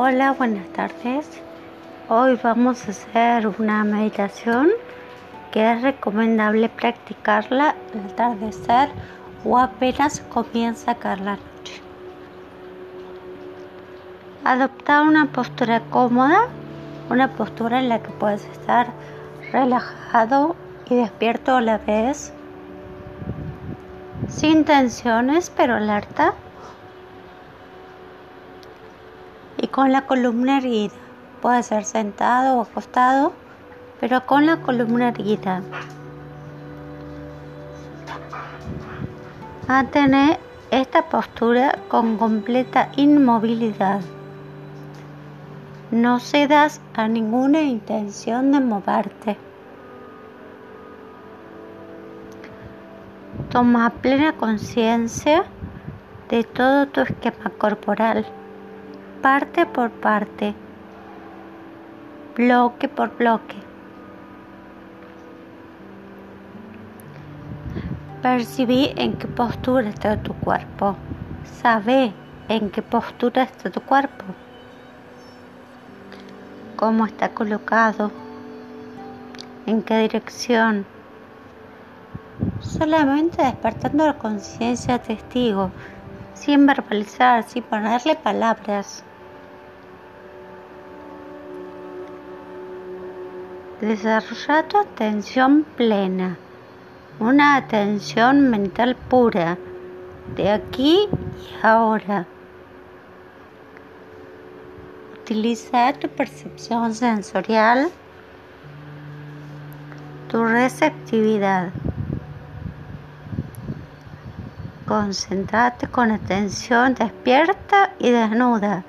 Hola, buenas tardes. Hoy vamos a hacer una meditación que es recomendable practicarla al atardecer o apenas comienza a caer la noche. Adoptar una postura cómoda, una postura en la que puedes estar relajado y despierto a la vez, sin tensiones pero alerta y con la columna erguida. Puede ser sentado o acostado, pero con la columna erguida. Mantener esta postura con completa inmovilidad. No cedas a ninguna intención de moverte. Toma plena conciencia de todo tu esquema corporal parte por parte, bloque por bloque. Percibí en qué postura está tu cuerpo. Sabe en qué postura está tu cuerpo. Cómo está colocado. En qué dirección. Solamente despertando la conciencia testigo, sin verbalizar, sin ponerle palabras. Desarrolla tu atención plena, una atención mental pura, de aquí y ahora. Utiliza tu percepción sensorial, tu receptividad. Concéntrate con atención despierta y desnuda.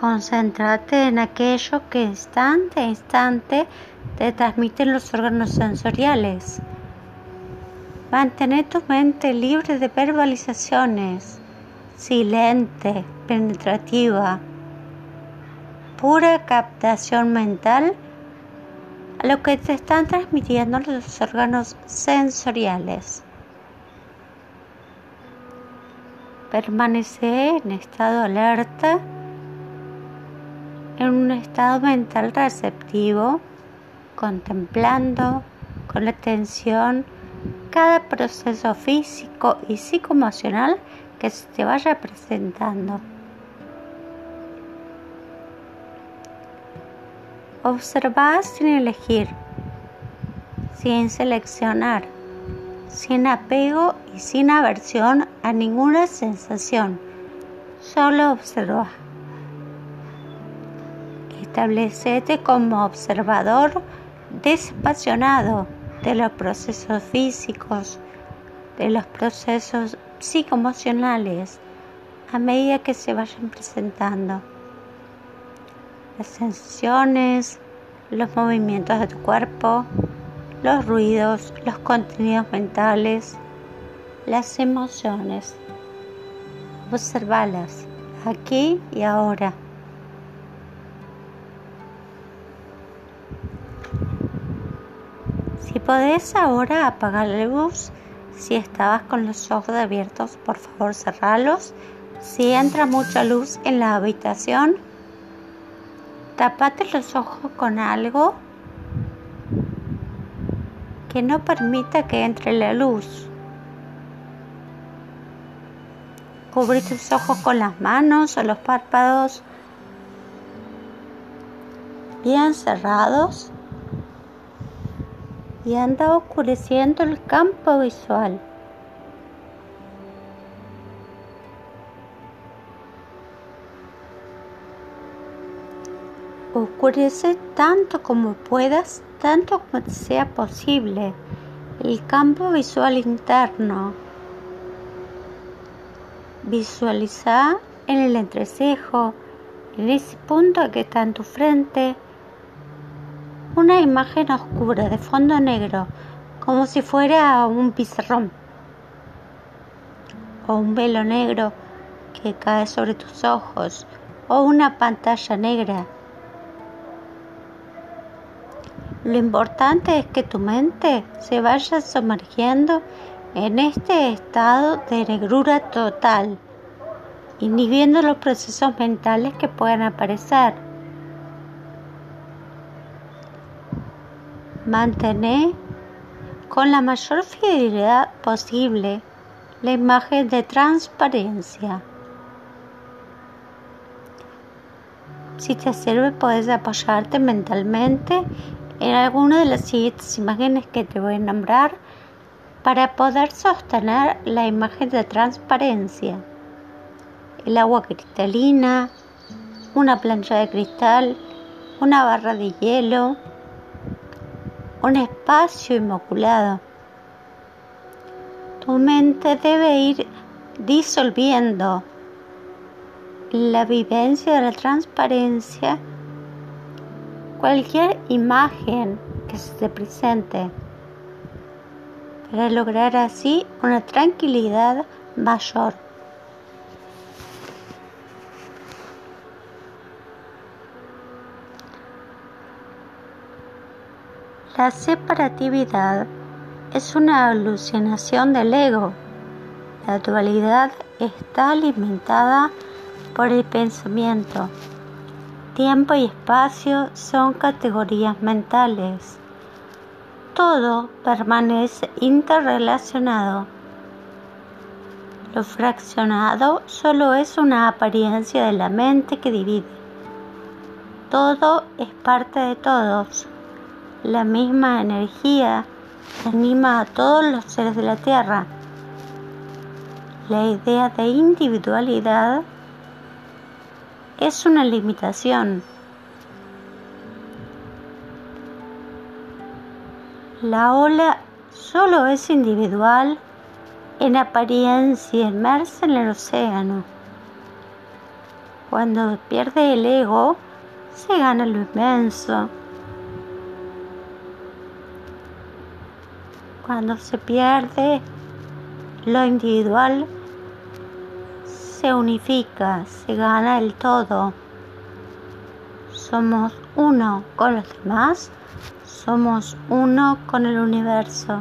Concéntrate en aquello que instante a instante te transmiten los órganos sensoriales. Mantén tu mente libre de verbalizaciones, silente, penetrativa, pura captación mental a lo que te están transmitiendo los órganos sensoriales. Permanece en estado alerta en un estado mental receptivo, contemplando con atención cada proceso físico y psicoemocional que se te vaya presentando. Observa sin elegir, sin seleccionar, sin apego y sin aversión a ninguna sensación. Solo observa. Establecete como observador desapasionado de los procesos físicos, de los procesos psicoemocionales, a medida que se vayan presentando. Las sensaciones, los movimientos de tu cuerpo, los ruidos, los contenidos mentales, las emociones. Observalas aquí y ahora. Podés ahora apagar la luz, si estabas con los ojos abiertos, por favor cerralos. Si entra mucha luz en la habitación, tapate los ojos con algo que no permita que entre la luz. Cubrí tus ojos con las manos o los párpados bien cerrados y anda oscureciendo el campo visual. Oscurece tanto como puedas, tanto como sea posible, el campo visual interno. Visualiza en el entrecejo, en ese punto que está en tu frente, una imagen oscura de fondo negro, como si fuera un pizarrón o un velo negro que cae sobre tus ojos o una pantalla negra. Lo importante es que tu mente se vaya sumergiendo en este estado de negrura total, inhibiendo los procesos mentales que puedan aparecer. Mantener con la mayor fidelidad posible la imagen de transparencia. Si te sirve, puedes apoyarte mentalmente en alguna de las siguientes imágenes que te voy a nombrar para poder sostener la imagen de transparencia. El agua cristalina, una plancha de cristal, una barra de hielo, un espacio inmaculado. Tu mente debe ir disolviendo la vivencia de la transparencia, cualquier imagen que se te presente, para lograr así una tranquilidad mayor. La separatividad es una alucinación del ego. La dualidad está alimentada por el pensamiento. Tiempo y espacio son categorías mentales. Todo permanece interrelacionado. Lo fraccionado solo es una apariencia de la mente que divide. Todo es parte de todos. La misma energía anima a todos los seres de la Tierra. La idea de individualidad es una limitación. La ola solo es individual en apariencia inmersa en el océano. Cuando pierde el ego, se gana lo inmenso. Cuando se pierde lo individual, se unifica, se gana el todo. Somos uno con los demás, somos uno con el universo.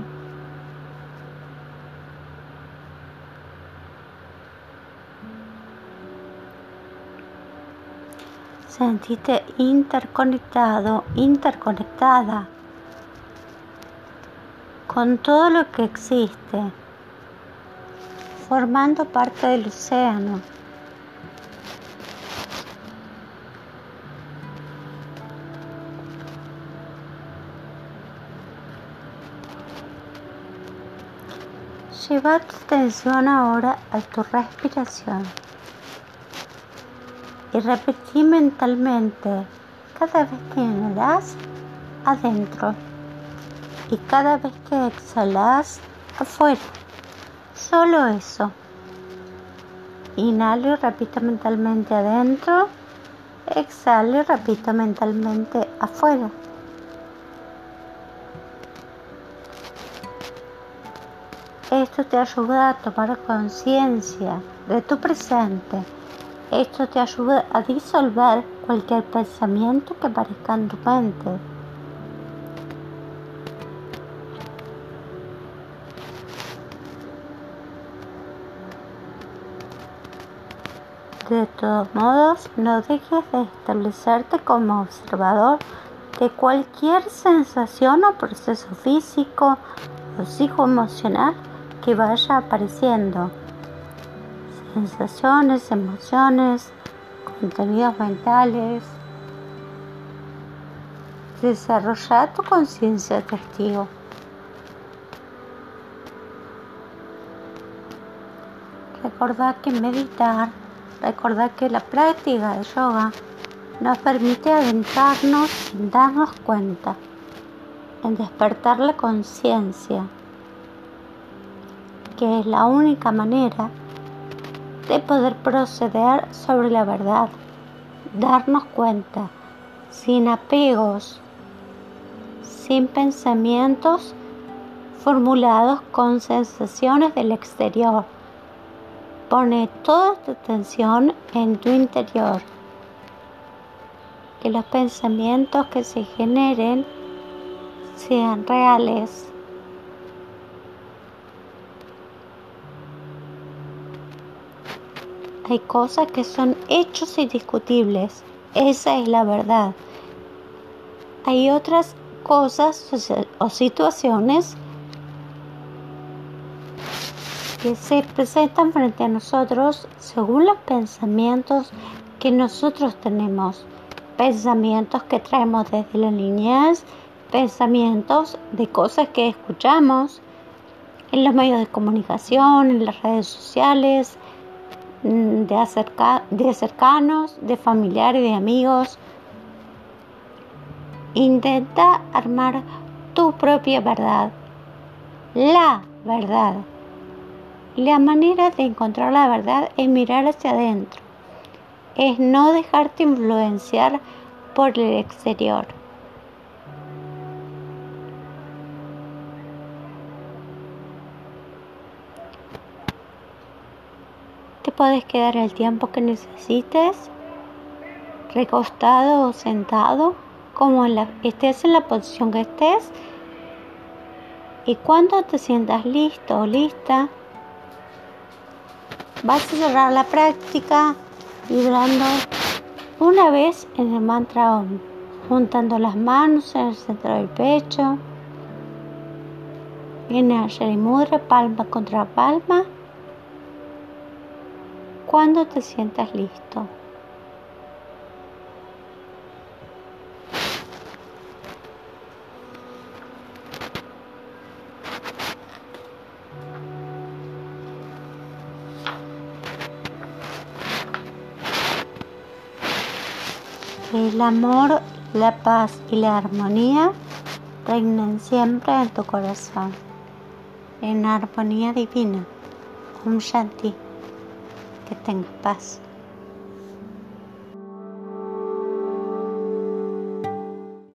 Sentite interconectado, interconectada con todo lo que existe formando parte del océano. Lleva tu atención ahora a tu respiración y repetí mentalmente cada vez que inhalas adentro y cada vez que exhalas afuera. Solo eso. Inhalo y repito mentalmente adentro. Exhalo y repito mentalmente afuera. Esto te ayuda a tomar conciencia de tu presente. Esto te ayuda a disolver cualquier pensamiento que aparezca en tu mente. De todos modos, no dejes de establecerte como observador de cualquier sensación o proceso físico o psicoemocional que vaya apareciendo. Sensaciones, emociones, contenidos mentales. Desarrolla tu conciencia testigo. Recordad que meditar Recordad que la práctica de yoga nos permite adentrarnos sin darnos cuenta, en despertar la conciencia, que es la única manera de poder proceder sobre la verdad, darnos cuenta, sin apegos, sin pensamientos formulados con sensaciones del exterior Pone toda tu atención en tu interior. Que los pensamientos que se generen sean reales. Hay cosas que son hechos indiscutibles. Esa es la verdad. Hay otras cosas o situaciones que se presentan frente a nosotros según los pensamientos que nosotros tenemos, pensamientos que traemos desde la niñez, pensamientos de cosas que escuchamos en los medios de comunicación, en las redes sociales, mm, de, de cercanos, de familiares, de amigos. Intenta armar tu propia verdad, la verdad. La manera de encontrar la verdad es mirar hacia adentro, es no dejarte influenciar por el exterior. Te puedes quedar el tiempo que necesites, recostado o sentado, como estés en la posición que estés. Y cuando te sientas listo o lista, Vas a cerrar la práctica vibrando una vez en el mantra OM, juntando las manos en el centro del pecho, en el Mudra, palma contra palma, cuando te sientas listo. El amor, la paz y la armonía reinen siempre en tu corazón, en armonía divina. Un Shanti, que tengas paz.